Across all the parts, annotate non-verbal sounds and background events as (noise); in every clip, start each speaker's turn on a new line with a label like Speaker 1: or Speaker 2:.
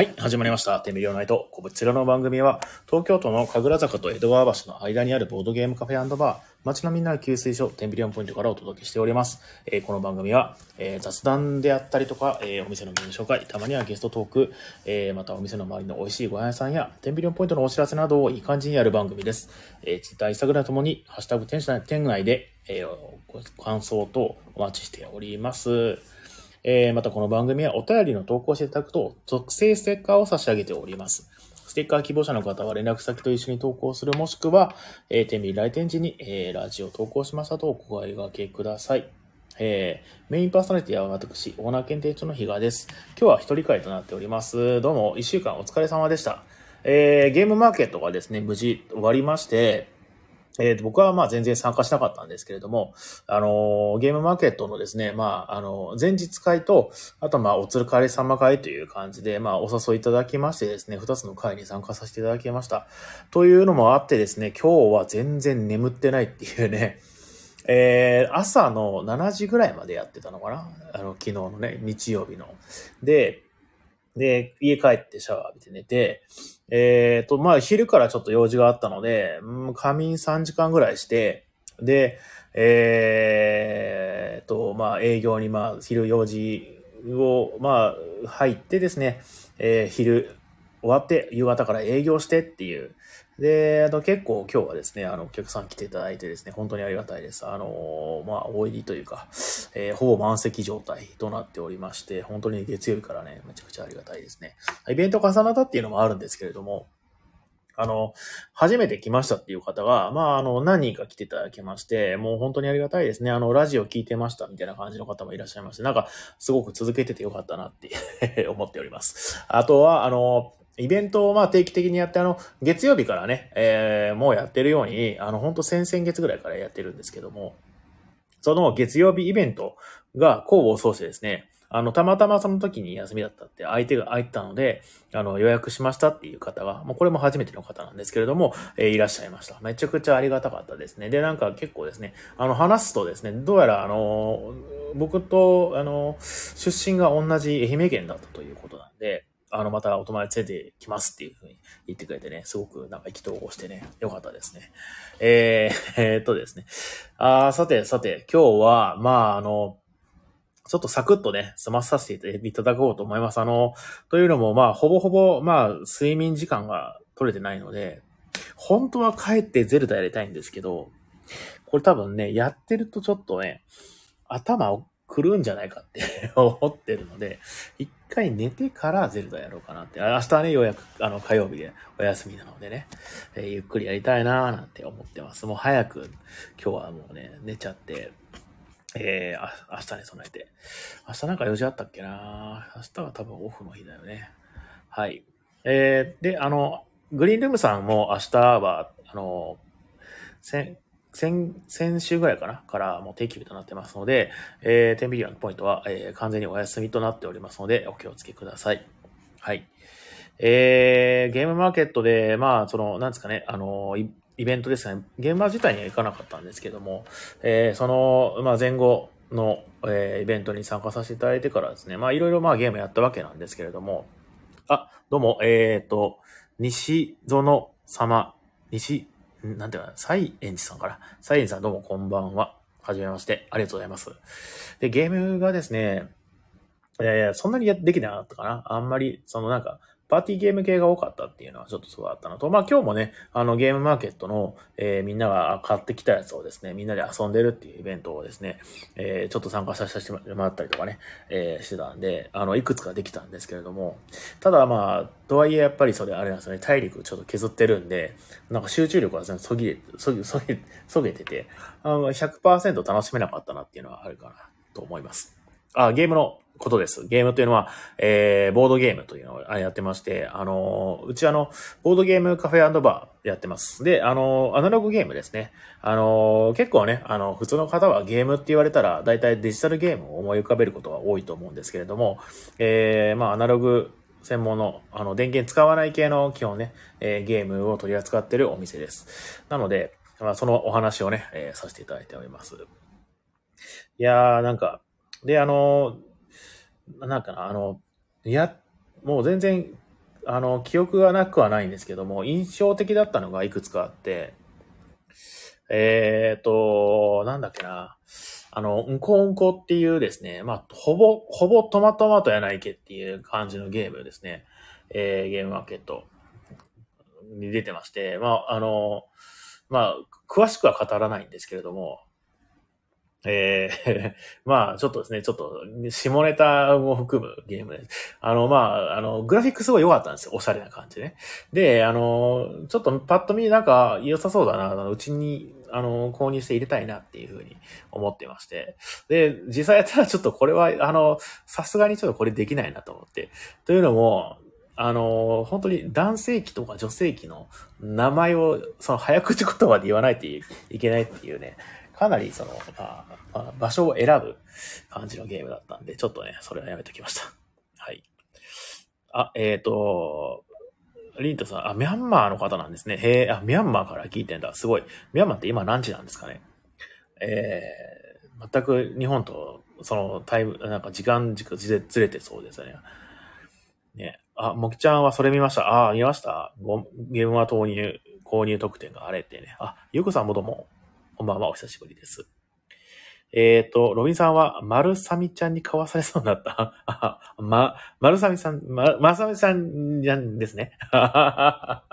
Speaker 1: はい、始まりました。テミリオナイト。こちらの番組は、東京都の神楽坂と江戸川橋の間にあるボードゲームカフェバー、街のみんなの給水所、テンビリオンポイントからお届けしております。えーこの番組は、えー雑談であったりとか、えーお店のメニュー紹介、たまにはゲストトーク、えまたお店の周りの美味しいご飯屋さんや、テンビリオンポイントのお知らせなどをいい感じにやる番組です。えー、ツイッター、インスタグラムともに、ハッシュタグ店内店内で、えご感想等お待ちしております。えーまたこの番組はお便りの投稿していただくと、属性ステッカーを差し上げております。ステッカー希望者の方は連絡先と一緒に投稿する、もしくは、えー、天秤来店時に、えーラジオ投稿しましたとお声掛けください。えーメインパーソナリティは私、オーナー検定長の比嘉です。今日は一人会となっております。どうも、一週間お疲れ様でした。えーゲームマーケットがですね、無事終わりまして、えー僕はまあ全然参加しなかったんですけれども、あのーゲームマーケットのですね、まあ、あの、前日会と、あとまあ、おつるかり様会という感じで、まあ、お誘いいただきましてですね、二つの会に参加させていただきました。というのもあってですね、今日は全然眠ってないっていうね、(laughs) えー朝の7時ぐらいまでやってたのかな？あの、昨日のね、日曜日の。で、で、家帰ってシャワー浴びて寝て、えっ、と、まあ、昼からちょっと用事があったので、うん仮眠3時間ぐらいして、で、えー、と、まあ、営業に、まあ、昼用事を、まあ、入ってですね、えー昼終わって、夕方から営業してっていう。で、あと結構今日はですね、あの、お客さん来ていただいてですね、本当にありがたいです。あの、まあ、大入りというか、えーほぼ満席状態となっておりまして、本当に月曜日からね、めちゃくちゃありがたいですね。イベント重なったっていうのもあるんですけれども、あの、初めて来ましたっていう方が、まあ、あの、何人か来ていただきまして、もう本当にありがたいですね。あの、ラジオ聞いてましたみたいな感じの方もいらっしゃいまして、なんか、すごく続けててよかったなって思っております。あとは、あの、イベントをまあ定期的にやって、あの、月曜日からね、えーもうやってるように、あの、本当先々月ぐらいからやってるんですけども、その月曜日イベントが交互を奏してですね、あの、たまたまその時に休みだったって相手が空いたので、あの、予約しましたっていう方が、もうこれも初めての方なんですけれども、えーいらっしゃいました。めちゃくちゃありがたかったですね。で、なんか結構ですね、あの、話すとですね、どうやらあの、僕と、あの、出身が同じ愛媛県だったということなんで、あの、またお友達連れてきますっていうふうに言ってくれてね、すごくなんか意気投合してね、よかったですね。えー、(laughs) えーっとですね。あさて、さて、今日は、まあ、あの、ちょっとサクッとね、済まさせていただこうと思います。あの、というのも、まあ、ほぼほぼ、まあ、睡眠時間が取れてないので、本当は帰ってゼルダやりたいんですけど、これ多分ね、やってるとちょっとね、頭を狂うんじゃないかって (laughs) 思ってるので、一回寝てからゼルダやろうかなって。明日はね、ようやく、あの、火曜日でお休みなのでね、えーゆっくりやりたいなーなんて思ってます。もう早く、今日はもうね、寝ちゃって、えー、あ明日に備えて。明日なんか用事あったっけな明日は多分オフの日だよね。はい。えー、で、あの、グリーンルームさんも明日は、あの、先、先、週ぐらいかなからもう定休日となってますので、えー、テンビリオンのポイントは、えー完全にお休みとなっておりますので、お気をつけください。はい。えー、ゲームマーケットで、まあ、その、なんですかね、あの、イベントですね、ゲーマー自体には行かなかったんですけども、えーその、まあ、前後の、えーイベントに参加させていただいてからですね、まあ、いろいろまあゲームやったわけなんですけれども、あ、どうも、えっ、と、西園様、西、なんていうかな、サイエンジさんから。サイエンジさんどうもこんばんは。はじめまして。ありがとうございます。で、ゲームがですね、いやいや、そんなにできなかったかな？あんまり、そのなんか、パーティーゲーム系が多かったっていうのはちょっとすごいあったのと、まあ今日もね、あのゲームマーケットの、えーみんなが買ってきたやつをですね、みんなで遊んでるっていうイベントをですね、えーちょっと参加させてもらったりとかね、えーしてたんで、あの、いくつかできたんですけれども、ただまあ、とはいえやっぱりそれあれなんですよね、体力ちょっと削ってるんで、なんか集中力は全然そぎれ、そぎ、そぎ、そげてて、あの100%楽しめなかったなっていうのはあるかなと思います。あ、ゲームのことです。ゲームというのは、えー、ボードゲームというのをやってまして、あのー、うちあの、ボードゲームカフェバーやってます。で、あのー、アナログゲームですね。あのー、結構ね、あの、普通の方はゲームって言われたら、大体デジタルゲームを思い浮かべることが多いと思うんですけれども、えー、まあ、アナログ専門の、あの、電源使わない系の基本ね、えーゲームを取り扱ってるお店です。なので、まあ、そのお話をね、えーさせていただいております。いやー、なんか、で、あの、なんかな、あの、いや、もう全然あの、記憶がなくはないんですけども、印象的だったのがいくつかあって、えっ、ー、と、なんだっけな。あの、うんこうんこっていうですね、まあ、ほぼ、ほぼトマトマトやないけっていう感じのゲームですね。えー、ゲームマーケットに出てまして、まあ、あの、まあ、詳しくは語らないんですけれども、えー、(laughs) まあ、ちょっとですね、ちょっと、下ネタも含むゲームです。あの、まあ、あの、グラフィックすごい良かったんですよ。おしゃれな感じね。で、あの、ちょっとパッと見なんか良さそうだな、うちに、あの、購入して入れたいなっていうふうに思ってまして。で、実際やったらちょっとこれは、あの、さすがにちょっとこれできないなと思って。というのも、あの、本当に男性器とか女性器の名前を、その早口言葉で言わないといけないっていうね、かなりその、まあ、まあ、場所を選ぶ感じのゲームだったんで、ちょっとね、それはやめときました。(laughs) はい。あ、えっ、ー、と、リントさん、あ、ミャンマーの方なんですね。へえ、あ、ミャンマーから聞いてんだ。すごい。ミャンマーって今何時なんですかね？えー、全く日本と、そのタイム、なんか時間軸ずれてそうですね。ね。あ、もきちゃんはそれ見ました。あ、見ましたゲームは投入、購入特典があれってね。あ、ゆうこさんもどうも。こんばんは、お久しぶりです。えっ、ー、と、ロビンさんは、マルサミちゃんに買わされそうになった。(laughs) ま、マルサミさん、ま、マルサミさんじゃんですね。マ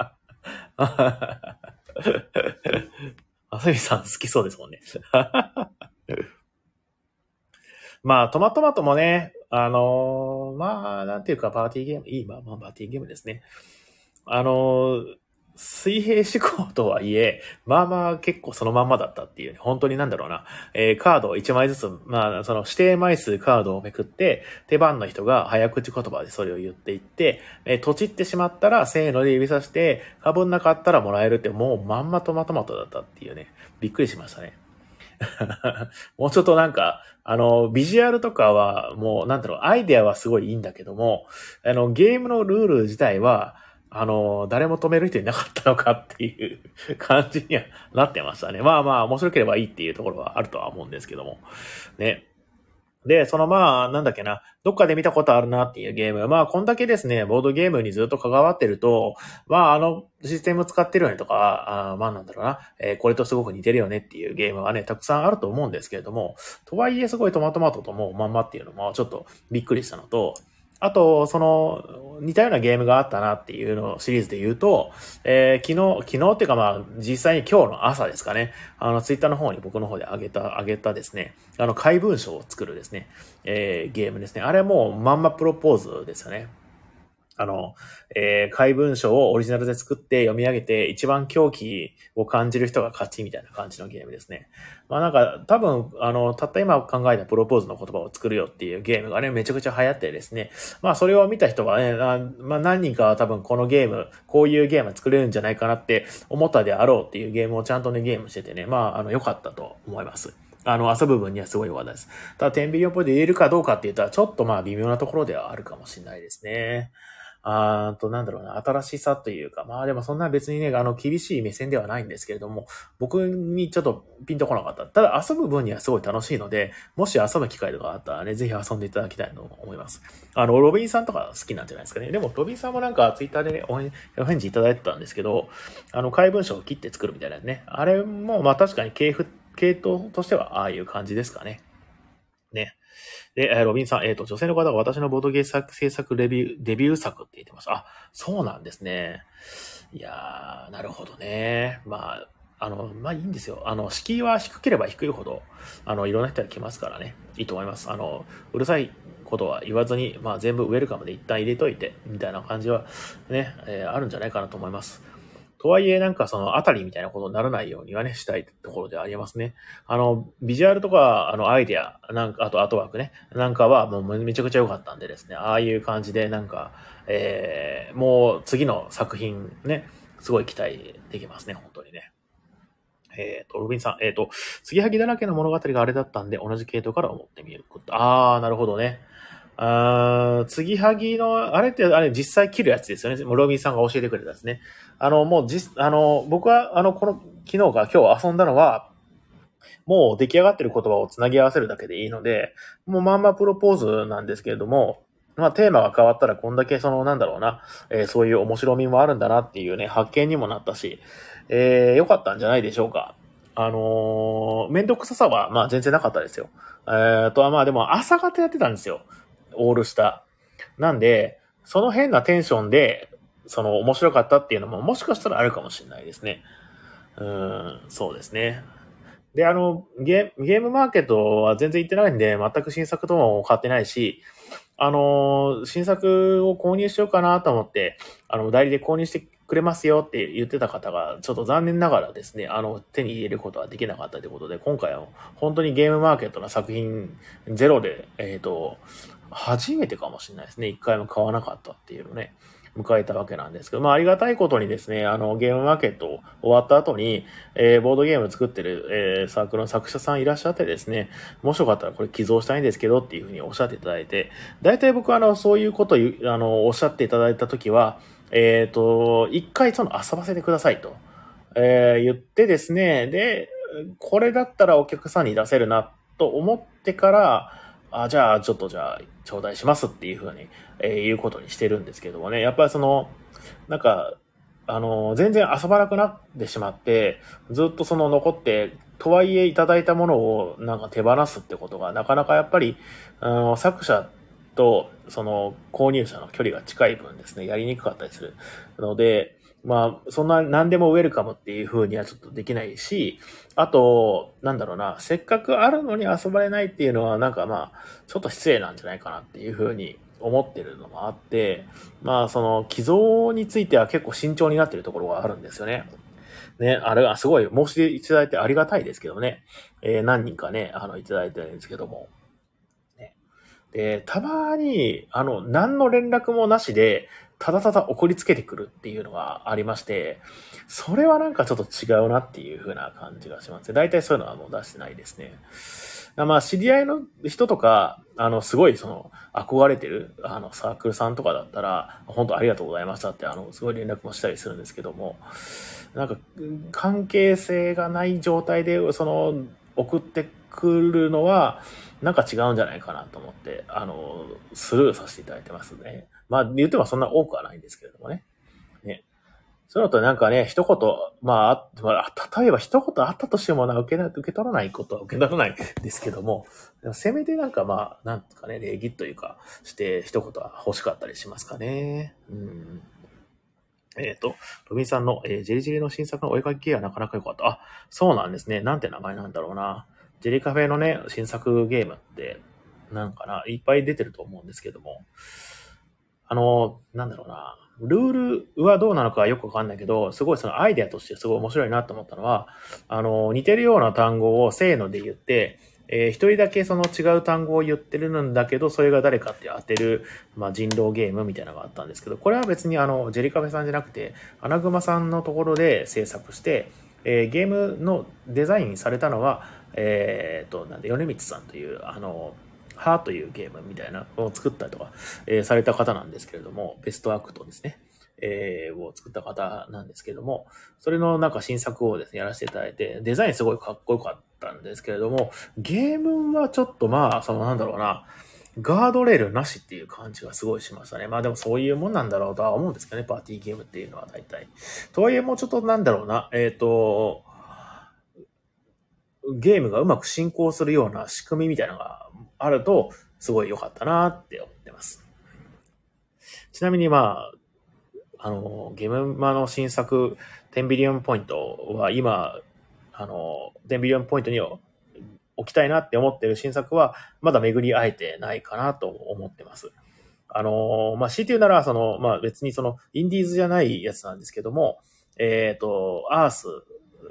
Speaker 1: サミさん好きそうですもんね。(laughs) まあ、トマトマトもね、あのー、まあ、なんていうか、パーティーゲーム、いい、まあ、まあ、パーティーゲームですね。あのー、水平思考とはいえ、まあまあ結構そのまんまだったっていう、ね、本当になんだろうな、えー、カードを1枚ずつ、まあその指定枚数カードをめくって、手番の人が早口言葉でそれを言っていって、えー、とちってしまったらせーので指さして、かぶんなかったらもらえるってもうまんまトマトマトだったっていうね、びっくりしましたね。(laughs) もうちょっとなんか、あの、ビジュアルとかはもう、なんだろう、アイデアはすごいいいんだけども、あの、ゲームのルール自体は、あの、誰も止める人いなかったのかっていう感じにはなってましたね。まあまあ、面白ければいいっていうところはあるとは思うんですけども。ね。で、そのまあ、なんだっけな、どっかで見たことあるなっていうゲーム。まあ、こんだけですね、ボードゲームにずっと関わってると、まあ、あのシステム使ってるよねとか、あまあなんだろうな、えー、これとすごく似てるよねっていうゲームはね、たくさんあると思うんですけれども、とはいえすごいトマトマトともまんまっていうのもちょっとびっくりしたのと、あと、その、似たようなゲームがあったなっていうのをシリーズで言うと、えー、昨日、昨日っていうかまあ、実際に今日の朝ですかね、あの、ツイッターの方に僕の方で上げた、上げたですね、あの、怪文書を作るですね、えー、ゲームですね。あれもうまんまプロポーズですよね。あの、えー、怪文書をオリジナルで作って読み上げて一番狂気を感じる人が勝ちみたいな感じのゲームですね。まあなんか多分、あの、たった今考えたプロポーズの言葉を作るよっていうゲームがね、めちゃくちゃ流行ってですね。まあそれを見た人はね、あまあ何人かは多分このゲーム、こういうゲーム作れるんじゃないかなって思ったであろうっていうゲームをちゃんとね、ゲームしててね、まああの良かったと思います。あの、遊ぶ分にはすごい良かったです。ただ、テンビリオポイント入れるかどうかって言ったら、ちょっとまあ微妙なところではあるかもしれないですね。あーと、なんだろうな、新しさというか、まあでもそんな別にね、あの、厳しい目線ではないんですけれども、僕にちょっとピンとこなかった。ただ遊ぶ分にはすごい楽しいので、もし遊ぶ機会とかあったらね、ぜひ遊んでいただきたいと思います。あの、ロビンさんとか好きなんじゃないですかね。でも、ロビンさんもなんかツイッターでね、お返事いただいてたんですけど、あの、怪文書を切って作るみたいなね。あれも、まあ確かに系譜、系統としてはああいう感じですかね。ね。で、えロビンさん、えっ、ー、と、女性の方が私のボードゲー作制作レビュー、デビュー作って言ってます。あ、そうなんですね。いやー、なるほどね。まあ、あの、まあいいんですよ。あの、敷居は低ければ低いほど、あの、いろんな人が来ますからね。いいと思います。あの、うるさいことは言わずに、まあ全部ウェルカムで一旦入れといて、みたいな感じはね、えー、あるんじゃないかなと思います。とはいえ、なんかそのあたりみたいなことにならないようにはね、したいところでありますね。あの、ビジュアルとか、あの、アイデア、なんか、あとアートワークね、なんかはもうめちゃくちゃ良かったんでですね、ああいう感じで、なんか、えー、もう次の作品ね、すごい期待できますね、本当にね。えっ、ー、と、ロビンさん、えっ、ー、と、継ぎはぎだらけの物語があれだったんで、同じ系統から思ってみること。あー、なるほどね。あ継ぎはぎの、あれって、あれ実際切るやつですよね。ロビンさんが教えてくれたですね。あの、もう実、あの、僕は、あの、この、昨日か今日遊んだのは、もう出来上がってる言葉をつなぎ合わせるだけでいいので、もうまんまプロポーズなんですけれども、まあテーマが変わったらこんだけそのなんだろうな、えー、そういう面白みもあるんだなっていうね、発見にもなったし、えー、良かったんじゃないでしょうか。あのー、めんどくささはまあ全然なかったですよ。えー、とはまあでも朝方やってたんですよ。オールスター。なんで、その変なテンションで、その面白かったっていうのももしかしたらあるかもしれないですね。うん、そうですね。で、あの、ゲゲームマーケットは全然行ってないんで、全く新作とも買ってないし、あの、新作を購入しようかなと思って、あの、代理で購入してくれますよって言ってた方が、ちょっと残念ながらですね、あの、手に入れることはできなかったということで、今回は本当にゲームマーケットの作品ゼロで、えっ、ー、と、初めてかもしれないですね。一回も買わなかったっていうのね。迎えたわけなんですけど、まあありがたいことにですね、あのゲームマーケット終わった後に、えー、ボードゲーム作ってる、えー、サークルの作者さんいらっしゃってですね、もしよかったらこれ寄贈したいんですけどっていうふうにおっしゃっていただいて、大体僕はあのそういうことをあのおっしゃっていただいたときは、えっ、ー、と、一回その遊ばせてくださいと、えー、言ってですね、で、これだったらお客さんに出せるなと思ってから、あ、じゃあ、ちょっとじゃあ、頂戴しますっていうふうに、えー、言うことにしてるんですけどもね。やっぱりその、なんか、あの、全然遊ばなくなってしまって、ずっとその残って、とはいえいただいたものをなんか手放すってことが、なかなかやっぱり、あの、作者とその購入者の距離が近い分ですね、やりにくかったりするので、まあ、そんな何でもウェルカムっていう風にはちょっとできないし、あと、なんだろうな、せっかくあるのに遊ばれないっていうのは、なんかまあ、ちょっと失礼なんじゃないかなっていう風に思ってるのもあって、まあ、その、寄贈については結構慎重になってるところがあるんですよね。ね、あれはすごい申し出いただいてありがたいですけどね。えー、何人かね、あの、いただいてるんですけども。ね、で、たまに、あの、何の連絡もなしで、ただただ怒りつけてくるっていうのがありまして、それはなんかちょっと違うなっていう風な感じがします。大体そういうのはもう出してないですね。まあ、知り合いの人とか、あの、すごいその、憧れてる、あの、サークルさんとかだったら、本当ありがとうございましたって、あの、すごい連絡もしたりするんですけども、なんか、関係性がない状態で、その、送ってくるのは、なんか違うんじゃないかなと思って、あの、スルーさせていただいてますね。まあ、言ってもそんな多くはないんですけれどもね。ね。そのとなんかね、一言、まあ、まあ、例えば一言あったとしてもな、受け、受け取らないことは受け取らないですけども、でもせめてなんかまあ、なんとかね、礼儀というか、して一言は欲しかったりしますかね。うん。えっ、ー、と、ロビンさんの、えー、ジェリジェリの新作のお絵描き系はなかなか良かった。あ、そうなんですね。なんて名前なんだろうな。ジェリカフェのね、新作ゲームって、なんかな、いっぱい出てると思うんですけども、あの、なんだろうな、ルールはどうなのかよくわかんないけど、すごいそのアイデアとしてすごい面白いなと思ったのは、あの、似てるような単語をせーので言って、えー、一人だけその違う単語を言ってるんだけど、それが誰かって当てる、まあ、人狼ゲームみたいなのがあったんですけど、これは別にあの、ジェリカフェさんじゃなくて、アナグマさんのところで制作して、えー、ゲームのデザインされたのは、えっ、と、なんで、米光さんという、あの、はぁって言うゲームみたいなのを作ったりとか、えー、された方なんですけれども、ベストアクトですね。えー、を作った方なんですけども、それのなんか新作をですね、やらせていただいて、デザインすごいかっこよかったんですけれども、ゲームはちょっとまあ、そのなんだろうな、ガードレールなしっていう感じがすごいしましたね。まあでもそういうもんなんだろうとは思うんですけどね、パーティーゲームっていうのは大体。とはいえもうちょっとなんだろうな、えっ、ー、と、ゲームがうまく進行するような仕組みみたいなのがあると、すごい良かったなって思ってます。ちなみにまあ、あの、ゲームマの新作、10ビリオンポイントは今、あの、10ビリオンポイントに置きたいなって思ってる新作は、まだ巡り会えてないかなと思ってます。あの、まあ、強いて言うなら、その、まあ、別にその、インディーズじゃないやつなんですけども、えっ、ー、と、アース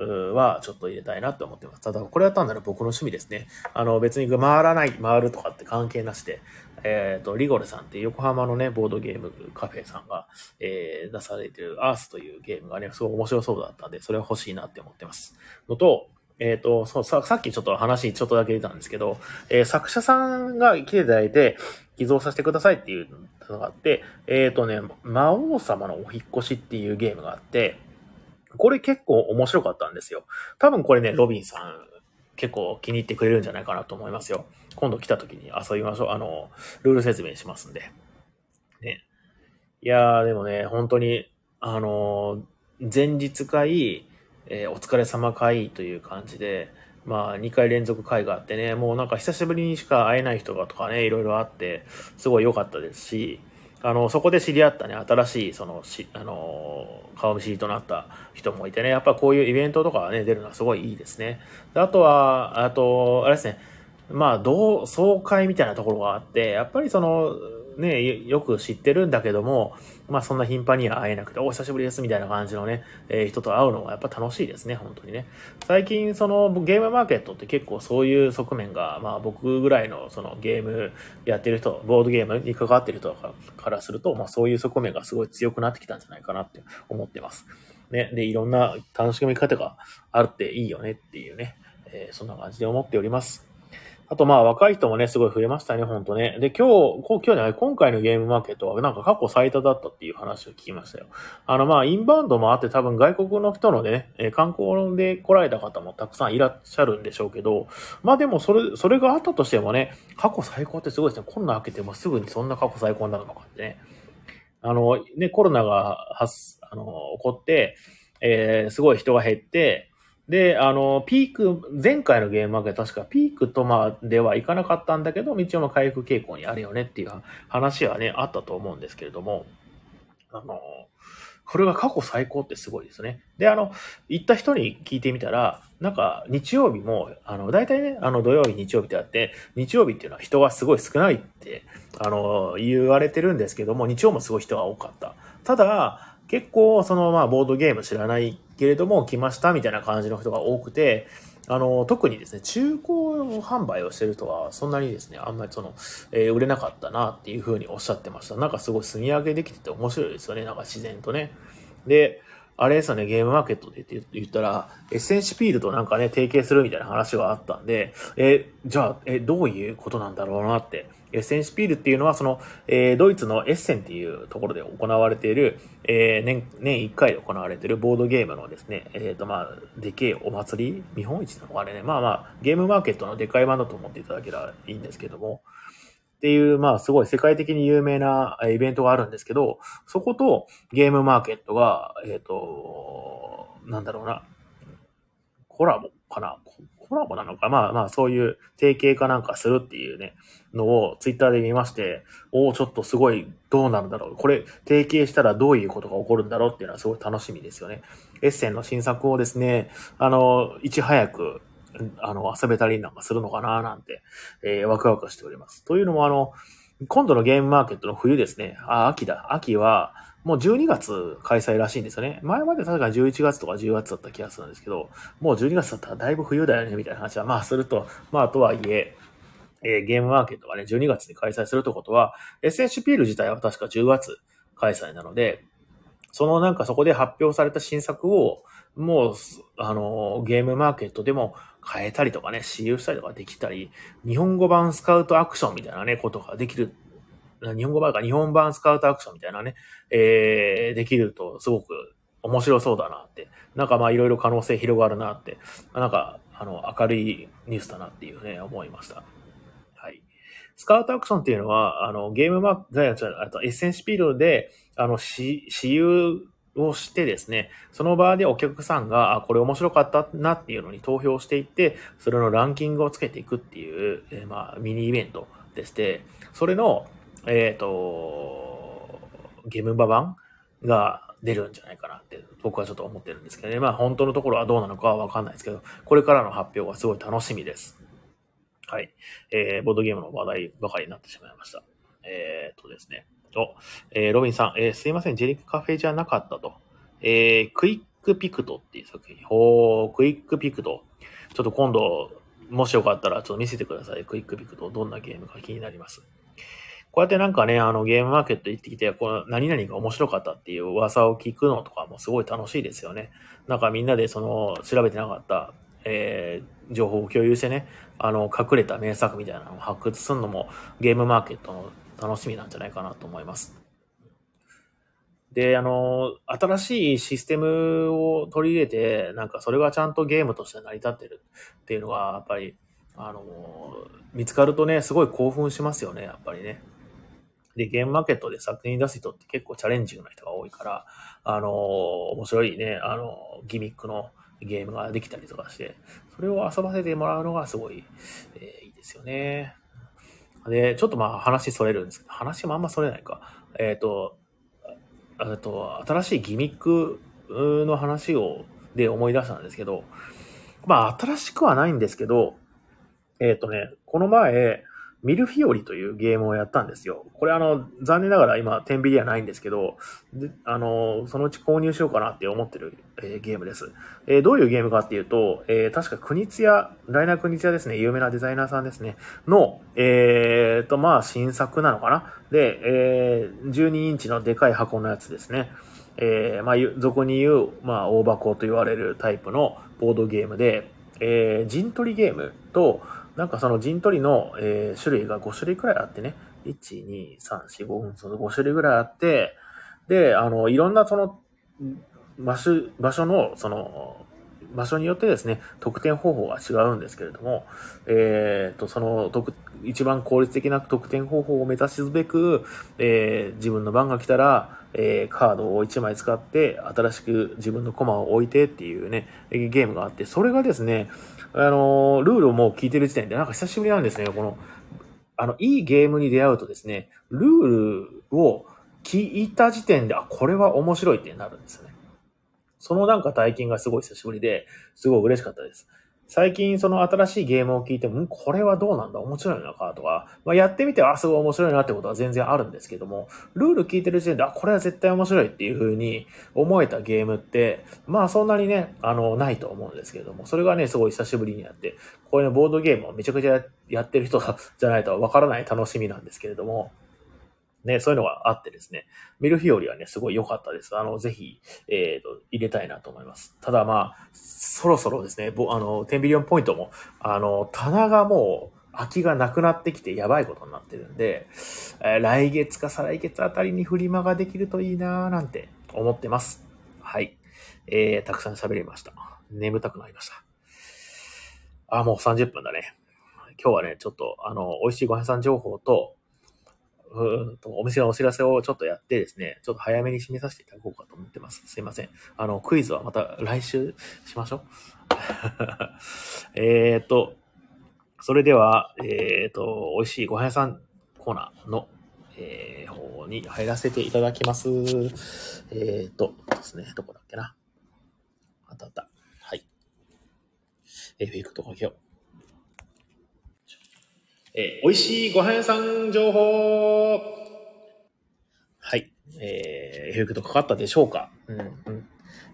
Speaker 1: はちょっと入れたいなって思ってます。ただ、これは単なる僕の趣味ですね。あの、別に回らない、回るとかって関係なしで、えっ、ー、と、リゴレさんって横浜のね、ボードゲームカフェさんが、えー、出されてるアースというゲームがね、すごい面白そうだったんで、それは欲しいなって思ってます。のと、えっ、ー、と、そうさ、さっきちょっと話ちょっとだけ出たんですけど、えー、作者さんが来ていただいて、寄贈させてくださいっていうのがあって、えっ、ー、とね、魔王様のお引越しっていうゲームがあって、これ結構面白かったんですよ。多分これね、ロビンさん結構気に入ってくれるんじゃないかなと思いますよ。今度来た時に遊びましょう。あの、ルール説明しますんで。ねいやー、でもね、本当に、あのー前日会、えーお疲れ様会という感じで、まあ、2回連続会があってね、もうなんか久しぶりにしか会えない人がとかね、いろいろあって、すごい良かったですし、あの、そこで知り合ったね、新しい、その、し、あのー顔見知りとなった人もいてね、やっぱこういうイベントとかね、出るのはすごいいいですね。であとは、あと、あれですね、まあ、同窓会みたいなところがあって、やっぱりその、ね、よよく知ってるんだけども、まあそんな頻繁には会えなくて、お久しぶりですみたいな感じのね、えー人と会うのがやっぱ楽しいですね、本当にね。最近そのゲームマーケットって結構そういう側面が、まあ僕ぐらいのそのゲームやってる人、ボードゲームに関わってる人からすると、まあそういう側面がすごい強くなってきたんじゃないかなって思ってます。ね、で、いろんな楽しみ方があるっていいよねっていうね、えーそんな感じで思っております。あとまあ若い人もね、すごい増えましたね、ほんとね。で、今日、今日ね、今回のゲームマーケットはなんか過去最多だったっていう話を聞きましたよ。あのまあインバウンドもあって多分外国の人のね、観光で来られた方もたくさんいらっしゃるんでしょうけど、まあでもそれ、それがあったとしてもね、過去最高ってすごいですね。コロナ明けてもすぐにそんな過去最高になるのかってね。あの、ね、コロナが発、あの、起こって、えーすごい人が減って、で、あの、ピーク、前回のゲームマーケット確かピークとまではいかなかったんだけど、一応まあ回復傾向にあるよねっていう話はね、あったと思うんですけれども、あの、これが過去最高ってすごいですね。で、あの、行った人に聞いてみたら、なんか日曜日も、あの、大体ね、あの土曜日、日曜日ってあって、日曜日っていうのは人がすごい少ないって、あの、言われてるんですけども、日曜もすごい人が多かった。ただ、結構、その、まあ、ボードゲーム知らないけれども、来ましたみたいな感じの人が多くて、あの、特にですね、中古販売をしてる人は、そんなにですね、あんまりその、えー売れなかったなっていうふうにおっしゃってました。なんかすごい住み上げできてて面白いですよね、なんか自然とね。で、あれですよね、ゲームマーケットでって言ったら、エッセンシピールとなんかね、提携するみたいな話があったんで、えじゃあ、えどういうことなんだろうなって。エッセンシピールっていうのは、その、えードイツのエッセンっていうところで行われている、えー年、年1回で行われているボードゲームのですね、えっ、と、まあ、でけえお祭り？見本市のあれね？まあまあ、ゲームマーケットのでかい版だと思っていただければいいんですけども、っていう、まあ、すごい世界的に有名なイベントがあるんですけど、そことゲームマーケットが、えっ、と、なんだろうな、コラボかな？ココラボなのか？まあまあ、そういう提携かなんかするっていうね、のをツイッターで見まして、おおちょっとすごいどうなるんだろう？これ、提携したらどういうことが起こるんだろうっていうのはすごい楽しみですよね。エッセンの新作をですね、あの、いち早く、あの、遊べたりなんかするのかななんて、えーワクワクしております。というのも、あの、今度のゲームマーケットの冬ですね。あ、秋だ。秋は、もう12月開催らしいんですよね。前まで確か11月とか10月だった気がするんですけど、もう12月だったらだいぶ冬だよね、みたいな話は、まあすると、まあとはいえ、えーゲームマーケットがね、12月に開催するということは、SHP 自体は確か10月開催なので、そのなんかそこで発表された新作を、もう、あの、ゲームマーケットでも変えたりとかね、使用したりとかできたり、日本語版スカウトアクションみたいなね、ことができる。日本語版か日本版スカウトアクションみたいなね、えー、できるとすごく面白そうだなって。なんかまあいろいろ可能性広がるなって。なんか、あの、明るいニュースだなっていうね、思いました。はい。スカウトアクションっていうのは、あの、ゲームマーク、あとエッセンシピードで、あの、私有をしてですね、その場でお客さんが、あ、これ面白かったなっていうのに投票していって、それのランキングをつけていくっていう、えーまあ、ミニイベントでして、それの、えっ、と、ゲームバ版が出るんじゃないかなって僕はちょっと思ってるんですけどね。まあ本当のところはどうなのかはわかんないですけど、これからの発表がすごい楽しみです。はい。えー、ボードゲームの話題ばかりになってしまいました。えー、っとですね。お、えー、ロビンさん、えー、すいません、ジェリックカフェじゃなかったと。えー、クイックピクトっていう作品。ほー、クイックピクト。ちょっと今度、もしよかったらちょっと見せてください。クイックピクト。どんなゲームか気になります。こうやってなんかね、あのゲームマーケット行ってきて、この何々が面白かったっていう噂を聞くのとかもすごい楽しいですよね。なんかみんなでその調べてなかった、えー、情報を共有してね、あの隠れた名作みたいなのを発掘するのもゲームマーケットの楽しみなんじゃないかなと思います。で、あの、新しいシステムを取り入れて、なんかそれがちゃんとゲームとして成り立ってるっていうのが、やっぱり、あの、見つかるとね、すごい興奮しますよね、やっぱりね。で、ゲームマーケットで作品出す人って結構チャレンジングな人が多いから、あの面白いね、あのギミックのゲームができたりとかして、それを遊ばせてもらうのがすごい、えーいいですよね。で、ちょっとまあ話それるんですけど、話もあんまそれないか。えっ、と、ああと、新しいギミックの話を、で思い出したんですけど、まあ新しくはないんですけど、えっ、とね、この前、ミルフィオリというゲームをやったんですよ。これあの、残念ながら今、天秤ではないんですけど、であの、そのうち購入しようかなって思ってる、えーゲームです。えーどういうゲームかっていうと、えー確か国津屋、ライナー国津屋ですね、有名なデザイナーさんですね、の、えーと、まあ、新作なのかな。で、えー12インチのでかい箱のやつですね。えーまあ、俗に言う、まあ、大箱と言われるタイプのボードゲームで、えー陣取りゲームと、なんかその陣取りの、えー種類が5種類くらいあってね、1、2、3、4、5分、その5種類ぐらいあって、で、あの、いろんなその、場所、場所の、その、場所によってですね、得点方法が違うんですけれども、えーと、その、一番効率的な得点方法を目指すべく、えー自分の番が来たら、えーカードを1枚使って、新しく自分のコマを置いてっていうね、ゲームがあって、それがですね、あのルールをもう聞いてる時点で、なんか久しぶりなんですね、この、あの、いいゲームに出会うとですね、ルールを聞いた時点で、あ、これは面白いってなるんですよね。そのなんか体験がすごい久しぶりで、すごい嬉しかったです。最近その新しいゲームを聞いても、これはどうなんだ？面白いのかとか、まあ、やってみて、あ、すごい面白いなってことは全然あるんですけども、ルール聞いてる時点で、あ、これは絶対面白いっていう風に思えたゲームって、まあそんなにね、あの、ないと思うんですけども、それがね、すごい久しぶりにやって、こういうボードゲームをめちゃくちゃやってる人じゃないとわからない楽しみなんですけれども、ね、そういうのがあってですね、ミルフィオリはね、すごい良かったです。あの、ぜひ、えっ、と、入れたいなと思います。ただまあ、そろそろですね、ぼあの、10ビリオンポイントも、あの、棚がもう、空きがなくなってきてやばいことになってるんで、えー来月か再来月あたりにフリマができるといいなーなんて思ってます。はい。えー、たくさん喋りました。眠たくなりました。あ、もう30分だね。今日はね、ちょっと、あの、美味しいご飯さん情報と、うんと、お店のお知らせをちょっとやってですね、ちょっと早めに締めさせていただこうかと思ってます。すいません。あの、クイズはまた来週しましょう。えっと、それでは、えっ、と、美味しいご飯屋さんコーナーの、えー方に入らせていただきます。えっ、と、ですね、どこだっけな。あったあった。はい。エフェクトかけよう。えー美味しいご飯屋さん情報はい。えー、エフェクトかかったでしょうか？うん、うん。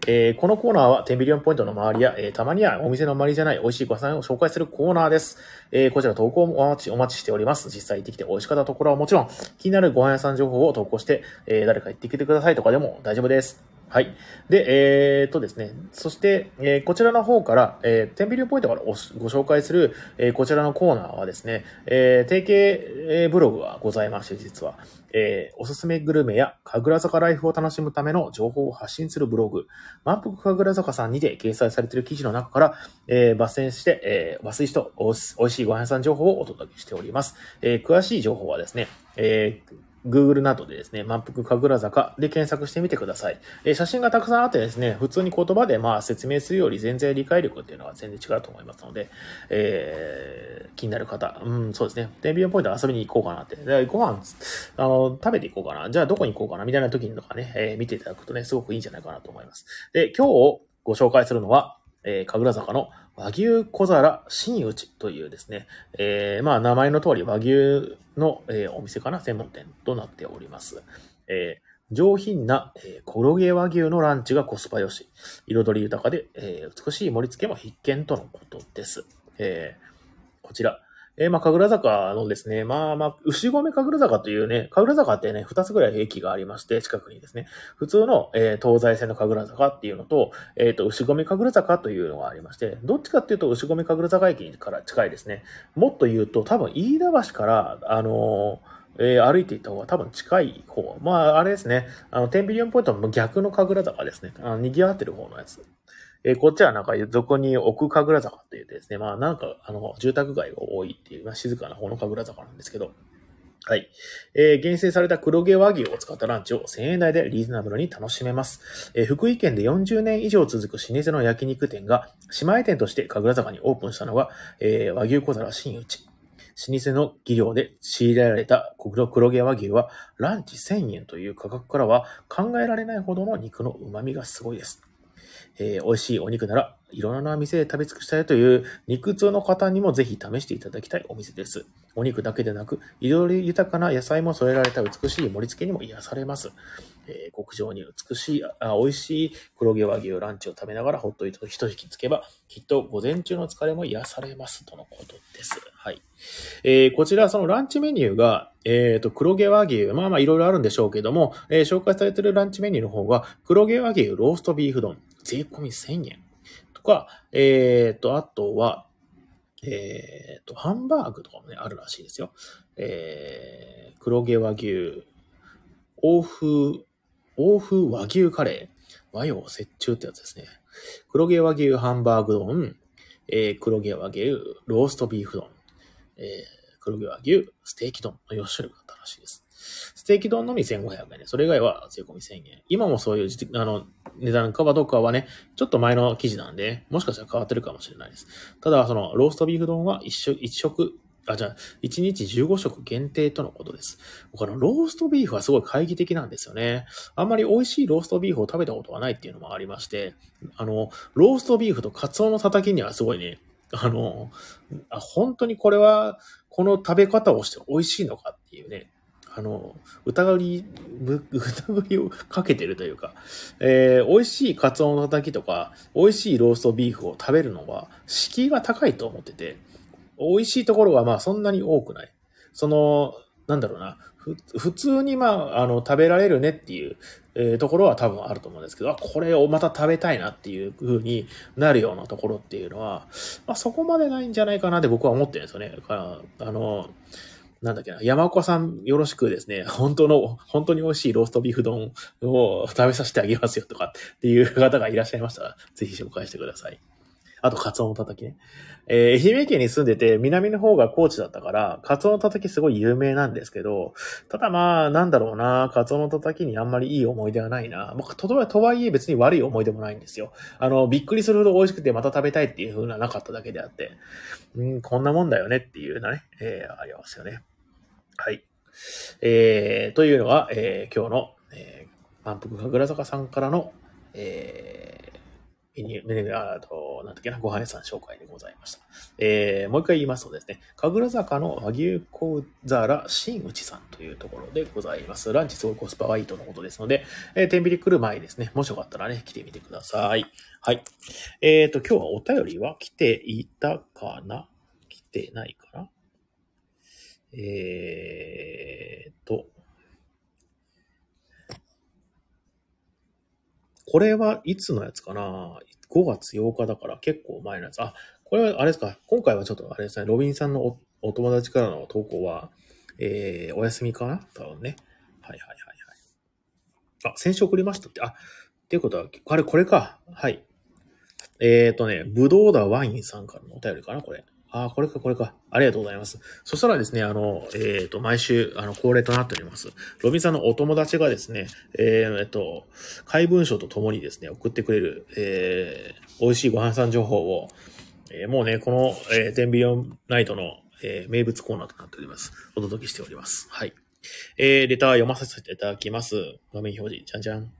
Speaker 1: えーこのコーナーは10ビリオンポイントの周りや、えーたまにはお店の周りじゃない美味しいご飯屋さんを紹介するコーナーです。えーこちら投稿もお待ちお待ちしております。実際行ってきて美味しかったところはもちろん、気になるご飯屋さん情報を投稿して、えー誰か行ってきてくださいとかでも大丈夫です。はい。で、えーっとですね、そして、えーこちらの方から、えー、10ビリオンポイントからご紹介する、えーこちらのコーナーはですね、えー定型えーブログがございまして、実は、えーおすすめグルメや神楽坂ライフを楽しむための情報を発信するブログ、満腹神楽坂さんにて掲載されている記事の中から、えー抜粋して、えー抜粋してお美味しいご飯屋さん情報をお届けしております。えー詳しい情報はですね、えー Google などでですね、満腹神楽坂で検索してみてください。え写真がたくさんあってですね、普通に言葉でまあ説明するより全然理解力っていうのは全然違うと思いますので、えー気になる方、うん、そうですね、テンビオンポイント遊びに行こうかなって、でご飯、あの、食べていこうかな、じゃあどこに行こうかな、みたいな時にとかね、えー見ていただくとね、すごくいいんじゃないかなと思います。で、今日ご紹介するのは、えー、神楽坂の和牛小皿新内というですね、えーまあ名前の通り和牛の、えーお店かな、専門店となっております。えー上品な、えーコロゲ和牛のランチがコスパ良し、彩り豊かで、えー美しい盛り付けも必見とのことです。えーこちら。えーまあ、神楽坂のですね、まあまあ、牛込神楽坂というね、神楽坂ってね、二つぐらい駅がありまして、近くにですね、普通の、えー東西線の神楽坂っていうのと、えっ、と、牛込神楽坂というのがありまして、どっちかっていうと、牛込神楽坂駅から近いですね。もっと言うと、多分、飯田橋から、あのえー歩いていった方が多分近い方。まあ、あれですね。あの、テンビリオンポイントの逆の神楽坂ですね。あの、賑わってる方のやつ。えこっちはなんか、俗に奥神楽坂って言ってですね。まあ、なんか、あの、住宅街が多いっていう、まあ、静かな方の神楽坂なんですけど、はい。えー、厳選された黒毛和牛を使ったランチを1000円台でリーズナブルに楽しめます。えー福井県で40年以上続く老舗の焼肉店が姉妹店として神楽坂にオープンしたのが、えー和牛小皿新内。老舗の技量で仕入れられた黒黒毛和牛はランチ1000円という価格からは考えられないほどの肉の旨味がすごいです。えー美味しいお肉ならいろんな店で食べ尽くしたいという肉通の方にもぜひ試していただきたいお店です。お肉だけでなく、彩り豊かな野菜も添えられた美しい盛り付けにも癒されます。えー極上に美しい、あ美味しい黒毛和牛ランチを食べながらほっと一息つけば、きっと午前中の疲れも癒されますとのことです。はい。えーこちら、そのランチメニューが、えっ、と、黒毛和牛、まあまあいろいろあるんでしょうけども、えー紹介されているランチメニューの方が、黒毛和牛ローストビーフ丼、税込み1000円。とか、えっ、と、あとは、えっ、と、ハンバーグとかもね、あるらしいですよ。えー、黒毛和牛、欧風、欧風和牛カレー、和洋折衷ってやつですね。黒毛和牛ハンバーグ丼、えー、黒毛和牛ローストビーフ丼、えー、黒毛和牛ステーキ丼の4種類があったらしいです。ステーキ丼のみ1500円で、それ以外は税込み1000円。今もそういうあの値段かどうかはね、ちょっと前の記事なんで、もしかしたら変わってるかもしれないです。ただ、そのローストビーフ丼は一食、一食、あ、じゃあ、1日15食限定とのことです。僕あの、ローストビーフはすごい懐疑的なんですよね。あんまり美味しいローストビーフを食べたことがないっていうのもありまして、あの、ローストビーフとカツオのたたきにはすごいね、あの、あ本当にこれは、この食べ方をして美味しいのかっていうね、あの、疑り、(laughs) 疑りをかけてるというか、えー美味しいカツオのたたきとか、美味しいローストビーフを食べるのは、敷居が高いと思ってて、美味しいところはまあそんなに多くない。その、なんだろうな、普通にまあ、あの、食べられるねっていう、えーところは多分あると思うんですけど、あ、これをまた食べたいなっていう風になるようなところっていうのは、まあそこまでないんじゃないかなって僕は思ってるんですよね。あの、なんだっけな、山岡さんよろしくですね、(laughs) 本当の、本当に美味しいローストビーフ丼を食べさせてあげますよとかっていう方がいらっしゃいましたら、ぜひ紹介してください。あと、カツオのたたきね。えー愛媛県に住んでて、南の方が高知だったから、カツオのたたきすごい有名なんですけど、ただまあ、なんだろうな、カツオのたたきにあんまりいい思い出はないな。まあ、ととはいえ別に悪い思い出もないんですよ。あの、びっくりするほど美味しくてまた食べたいっていう風ななかっただけであって、うん、こんなもんだよねっていうようなね、えーありますよね。はい。えー、というのが、えー今日の、えー、満腹神楽坂さんからの、えー、メニュー、メニュー、あと、なんだっけな、ご飯屋さん紹介でございました。えー、もう一回言いますとですね、神楽坂の和牛小皿新内さんというところでございます。ランチすごいコスパがいいとのことですので、えー、天秤来る前にですね、もしよかったらね、来てみてください。はい。えーと、今日はお便りは来ていたかな？来てないかな？えーと、これはいつのやつかな ?5 月8日だから結構前のやつ。あ、これはあれですか？今回はちょっとあれですね、ロビンさんのお友達からの投稿は、えー、お休みか？な多分ね。はいはいはいはい。あ、先週送りましたって。あ、っていうことは、あれこれか。はい。えーとね、ぶどうだワインさんからのお便りかなこれ。あー、これか、これか。ありがとうございます。そしたらですね、あの、えっ、と、毎週、あの、恒例となっております。ロビンさんのお友達がですね、えーえっと、怪文書とともにですね、送ってくれる、えー、美味しいご飯さん情報を、えーもうね、この、えー、テンビリオンナイトの、えー名物コーナーとなっております。お届けしております。はい。えー、レター読まさせていただきます。画面表示、じゃんじゃん。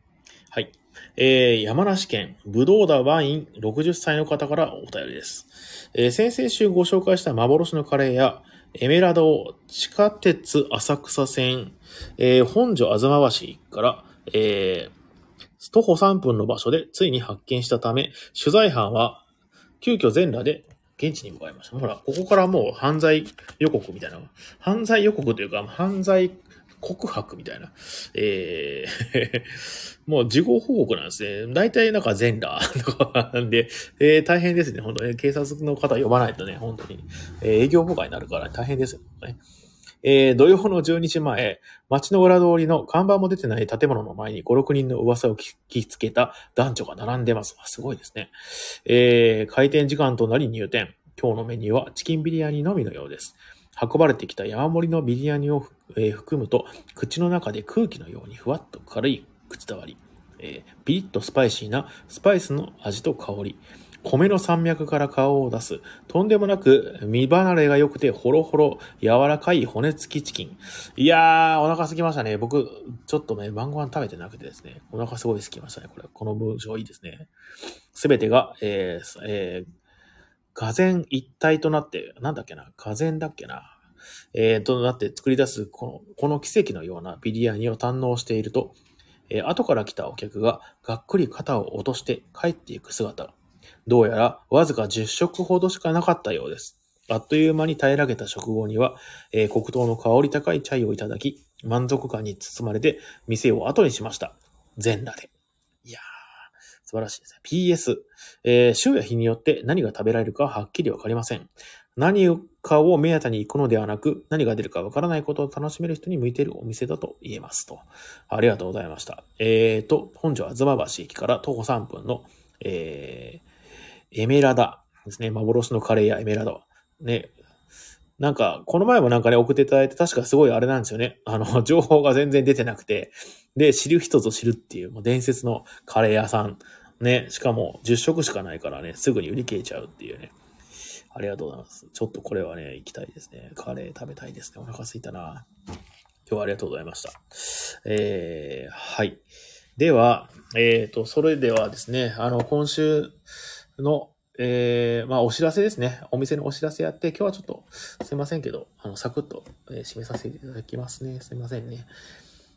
Speaker 1: はい。えー、山梨県、ぶどうだワイン60歳の方からお便りです。えー先々週ご紹介した幻のカレーや、エメラド地下鉄浅草線、えー本所東橋から、えー徒歩3分の場所でついに発見したため、取材班は急遽全裸で現地に向かいました。ほら、ここからもう犯罪予告みたいな。犯罪予告というか、犯罪告白みたいな。えー (laughs) もう事後報告なんですね。大体なんか全裸とかなんで、えー大変ですね。本当に、警察の方呼ばないとね、本当に、えー営業妨害になるから大変ですよね。えー土曜の12時前、街の裏通りの看板も出てない建物の前に5、6人の噂を聞きつけた男女が並んでます。すごいですね。えー開店時間となり入店。今日のメニューはチキンビリヤニのみのようです。運ばれてきた山盛りのビリヤニを、えー含むと、口の中で空気のようにふわっと軽い口触り。えーピリッとスパイシーなスパイスの味と香り。米の山脈から顔を出す。とんでもなく身離れが良くてホロホロ柔らかい骨付きチキン。いやー、お腹すきましたね。僕、ちょっとね、晩ご飯食べてなくてですね。お腹すごいすきましたね。これ、この文章いいですね。すべてが、えーえー、俄然一体となって、なんだっけな、俄然だっけな？えー、となって作り出すこの、この奇跡のようなビリヤニを堪能していると、えー後から来たお客ががっくり肩を落として帰っていく姿、どうやらわずか10食ほどしかなかったようです。あっという間に平らげた食後には、えー黒糖の香り高いチャイをいただき、満足感に包まれて店を後にしました。全裸で。素晴らしいです。PS、えー週や日によって何が食べられるかはっきりわかりません。何かを目当てに行くのではなく、何が出るかわからないことを楽しめる人に向いているお店だと言えますと。ありがとうございました。えーと、本所は東橋駅から徒歩3分の、えー、エメラダですね。幻のカレー屋エメラダ。ね。なんか、この前もなんかね、送っていただいて、確かすごいあれなんですよね。あの、(laughs) 情報が全然出てなくて、で、知る人ぞ知るっていう、もう伝説のカレー屋さん。ね。しかも、10食しかないからね、すぐに売り切れちゃうっていうね。ありがとうございます。ちょっとこれはね、行きたいですね。カレー食べたいですね。お腹すいたな。今日はありがとうございました。えー、はい。では、えっ、と、それではですね、あの、今週の、えー、まあ、お知らせですね。お店のお知らせやって、今日はちょっと、すいませんけど、あの、サクッと、えー締めさせていただきますね。すいませんね。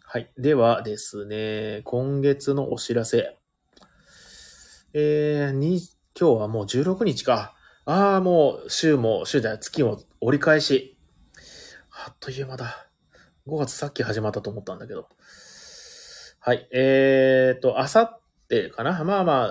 Speaker 1: はい。ではですね、今月のお知らせ。えー、に、今日はもう16日か。ああ、もう、週も、週じゃない、月も折り返し。あっという間だ。5月さっき始まったと思ったんだけど。はい。えーと、あさってかなまあまあ、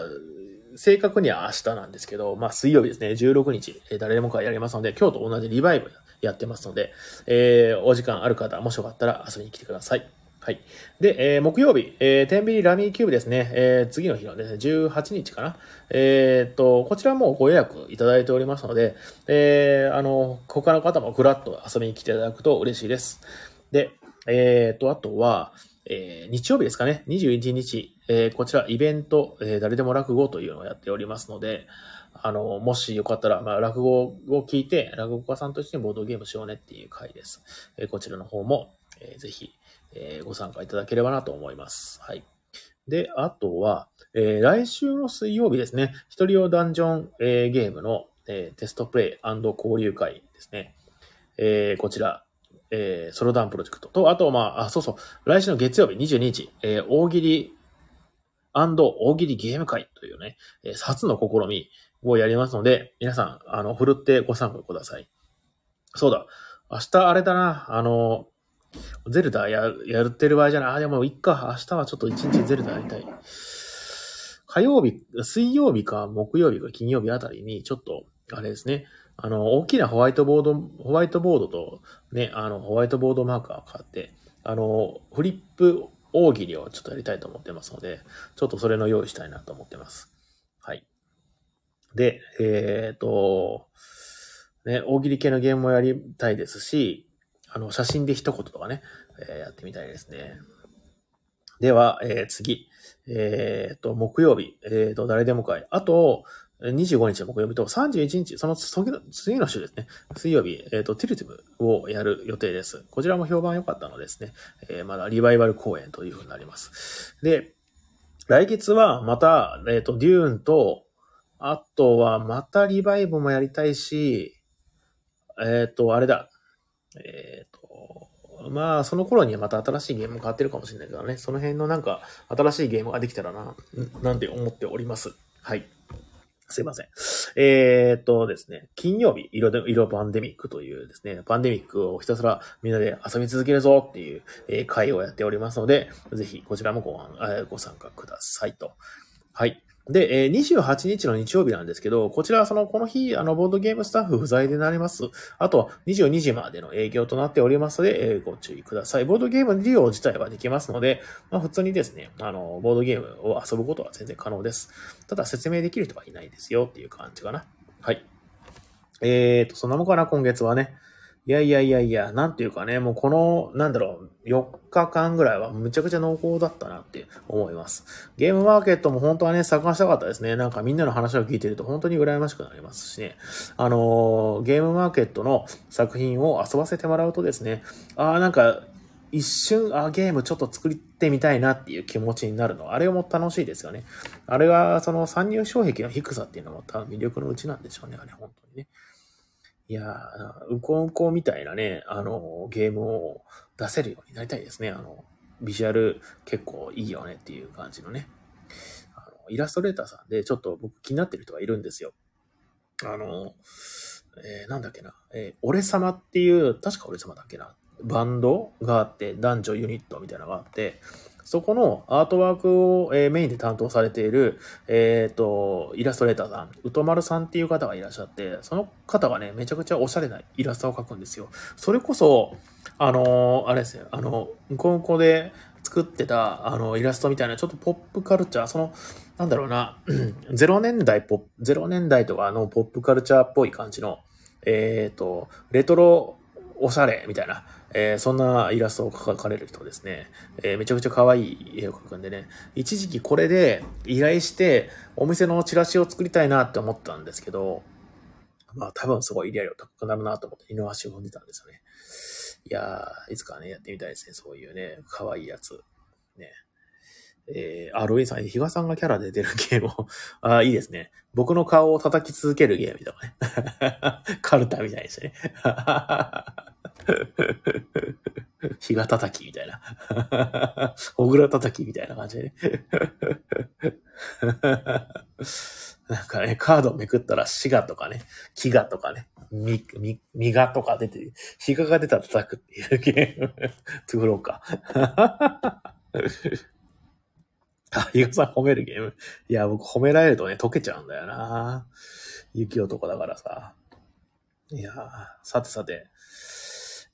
Speaker 1: 正確には明日なんですけど、まあ水曜日ですね、16日、え誰でも会やりますので、今日と同じリバイブやってますので、えーお時間ある方、もしよかったら遊びに来てください。はい。で、えー木曜日、えー、天秤ラミーキューブですね、えー次の日のですね、18日かな。えーっと、こちらもご予約いただいておりますので、えーあの、他の方もふらっと遊びに来ていただくと嬉しいです。で、えーっと、あとは、えー日曜日ですかね、21日、えーこちらイベント、えー誰でも落語というのをやっておりますので、あの、もしよかったら、まあ、落語を聞いて、落語家さんとしてボードゲームしようねっていう回です。えーこちらの方も、えーぜひ、えーご参加いただければなと思います。はい。で、あとは、えー来週の水曜日ですね、一人用ダンジョン、えーゲームの、えーテストプレイ交流会ですね。えーこちら、えーソロダンプロジェクトと、あと、まあ、あ、そうそう、来週の月曜日22日、えー大喜利大喜利ゲーム会というね、えー初の試みをやりますので、皆さん、あの、ふるってご参加ください。そうだ、明日あれだな、あの、ゼルダや、やってる場合じゃない。あ、でも、いっか。明日はちょっと一日ゼルダやりたい。火曜日、水曜日か木曜日か金曜日あたりに、ちょっと、あれですね。あの、大きなホワイトボード、ホワイトボードと、ね、あの、ホワイトボードマーカーを買って、あの、フリップ大喜利をちょっとやりたいと思ってますので、ちょっとそれの用意したいなと思ってます。はい。で、えっ、と、ね、大喜利系のゲームもやりたいですし、あの、写真で一言とかね、えーやってみたいですね。では、えー次。えっ、と、木曜日、えっ、と、誰でも会。あと、25日の木曜日と31日、その次の週ですね。水曜日、えっ、と、ティルティブをやる予定です。こちらも評判良かったのですね。えーまだリバイバル公演というふうになります。で、来月はまた、えっ、と、デューンと、あとはまたリバイブもやりたいし、えっ、と、あれだ。えっ、と、まあ、その頃にはまた新しいゲーム変わってるかもしれないけどね、その辺のなんか、新しいゲームができたらな、なんて思っております。はい。すいません。えーっとですね、金曜日、色で、色パンデミックというですね、パンデミックをひたすらみんなで遊び続けるぞっていう、えー会をやっておりますので、ぜひこちらもご,、ご参加くださいと。はい。で、えー28日の日曜日なんですけど、こちらはその、この日、あの、ボードゲームスタッフ不在でなります。あとは22時までの営業となっておりますので、えーご注意ください。ボードゲーム利用自体はできますので、まあ、普通にですね、あの、ボードゲームを遊ぶことは全然可能です。ただ説明できる人はいないですよっていう感じかな。はい。えーと、そんなもんかな、今月はね。いやいやいやいや、なんていうかね、もうこの、なんだろう、4日間ぐらいはむちゃくちゃ濃厚だったなって思います。ゲームマーケットも本当はね、参加したかったですね。なんかみんなの話を聞いてると本当に羨ましくなりますしね。あのー、ゲームマーケットの作品を遊ばせてもらうとですね、ああ、なんか一瞬、あ、ゲームちょっと作ってみたいなっていう気持ちになるの。あれも楽しいですよね。あれが、その参入障壁の低さっていうのも多分魅力のうちなんでしょうね。あれ、本当にね。いやー、うこうこみたいなね、あの、ゲームを出せるようになりたいですね。あの、ビジュアル結構いいよねっていう感じのね。あのイラストレーターさんでちょっと僕気になってる人がいるんですよ。あの、えー、なんだっけな、えー、俺様っていう、確か俺様だっけな、バンドがあって、男女ユニットみたいなのがあって、そこのアートワークを、えー、メインで担当されている、えっ、ー、と、イラストレーターさん、うとまるさんっていう方がいらっしゃって、その方がね、めちゃくちゃおしゃれなイラストを描くんですよ。それこそ、あのー、あれですよ、あの、向こうこで作ってた、あの、イラストみたいな、ちょっとポップカルチャー、その、なんだろうな、0年代ポップ、0年代とかのポップカルチャーっぽい感じの、えっ、ー、と、レトロおしゃれみたいな、えー、そんなイラストを描かれる人ですね。えー、めちゃくちゃ可愛い絵を描くんでね。一時期これで依頼してお店のチラシを作りたいなって思ったんですけど、まあ多分すごい依頼量高くなるなと思って二の足を踏んでたんですよね。いやー、いつかね、やってみたいですね。そういうね、可愛いやつ。ね。えー、あ、ロインさん、比嘉さんがキャラで出るゲームを (laughs) あ、いいですね。僕の顔を叩き続けるゲームとかね。(laughs) カルタみたいですね。(laughs) 日が叩きみたいな。小倉叩きみたいな感じでね。なんかね、カードをめくったら、滋賀とかね、飢餓とかね、み、み、みがとか出て、日がが出たら叩くっていうゲーム、作ろうか。(laughs) あ、ゆうさん褒めるゲーム。いや、僕褒められるとね、溶けちゃうんだよな。雪男だからさ。いやさてさて。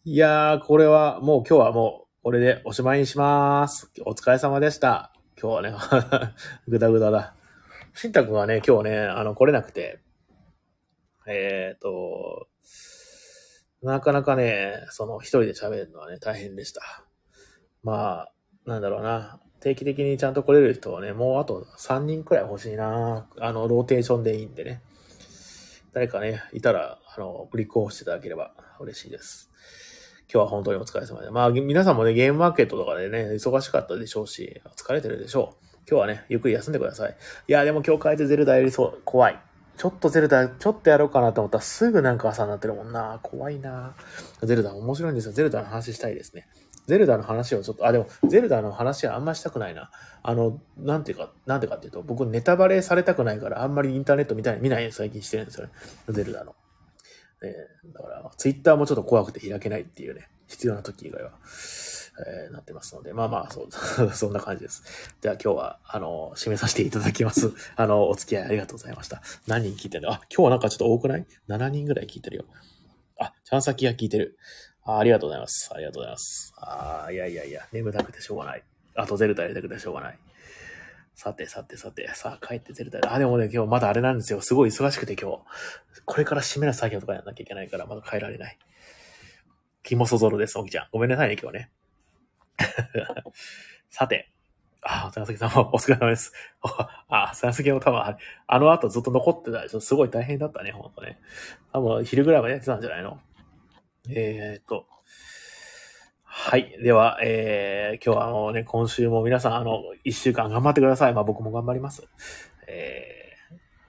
Speaker 1: いやー、これはもう今日はもう、これでおしまいにしまーす。お疲れ様でした。今日はね、ぐだぐだだ。しんたくんはね、今日ね、あの、来れなくて、えっ、ー、と、なかなかね、その一人で喋るのはね、大変でした。まあ、なんだろうな。定期的にちゃんと来れる人はね、もうあと3人くらい欲しいな。あの、ローテーションでいいんでね。誰かね、いたら、あの、ブリックオフしていただければ嬉しいです。今日は本当にお疲れ様で。まあ、皆さんもね、ゲームマーケットとかでね、忙しかったでしょうし、疲れてるでしょう。今日はね、ゆっくり休んでください。いや、でも今日変えてゼルダやりそう。怖い。ちょっとゼルダ、ちょっとやろうかなと思ったらすぐなんか朝になってるもんな。怖いな。ゼルダ面白いんですよ。ゼルダの話したいですね。ゼルダの話をちょっと、あ、でも、ゼルダの話はあんましたくないな。あの、なんていうか、なんていうかっていうと、僕ネタバレされたくないから、あんまりインターネット見たい、見ない最近してるんですよね。ゼルダの。ね、だから、ツイッターもちょっと怖くて開けないっていうね、必要な時以外は、えー、なってますので、まあまあ、そう、(laughs) そんな感じです。では今日は、あの、締めさせていただきます。あの、お付き合いありがとうございました。何人聞いてるのあ、今日はなんかちょっと多くない ?7 人ぐらい聞いてるよ。あ、ちゃんさきが聞いてる。あありがとうございます。ありがとうございます。ああ、いやいやいや、眠たくてしょうがない。あとゼルダやりたくてしょうがない。さてさてさて、さあ帰ってゼルダあ、でもね、今日まだあれなんですよ。すごい忙しくて今日。これから締める作業とかやんなきゃいけないから、まだ帰られない。キモソゾロです、おきちゃん。ごめんなさいね、今日ね。(laughs) さて。あ、さやすきさんもお疲れ様です。あ、さやすきも多分、あの後ずっと残ってたでしょ。すごい大変だったね、ほんとね。多分、昼ぐらいまでやってたんじゃないの？えー、っと。はい。では、えー、今日はあのね、今週も皆さん、あの、一週間頑張ってください。まあ僕も頑張ります。え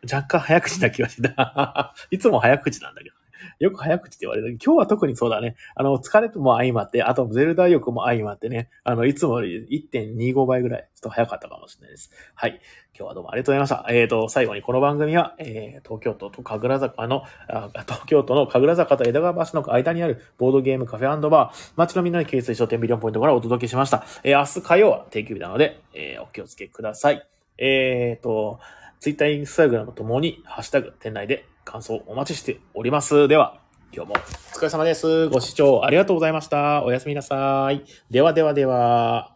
Speaker 1: ー、若干早口な気がした。(laughs) いつも早口なんだけど。よく早口って言われる。今日は特にそうだね。あの、疲れも相まって、あとゼルダ欲も相まってね、あの、いつもより1.25倍ぐらい、ちょっと早かったかもしれないです。はい。今日はどうもありがとうございました。えっ、ー、と、最後にこの番組は、えー、東京都と神楽坂のあ、東京都の神楽坂と枝川橋の間にあるボードゲームカフェバー、街のみんなに掲載書店ビリオンポイントからお届けしました。えー、明日火曜は定休日なので、えー、お気をつけください。えっ、ー、と、ツイッター、インスタグラムともに、ハッシュタグ、店内で感想お待ちしております。では、今日もお疲れ様です。ご視聴ありがとうございました。おやすみなさい。ではではでは。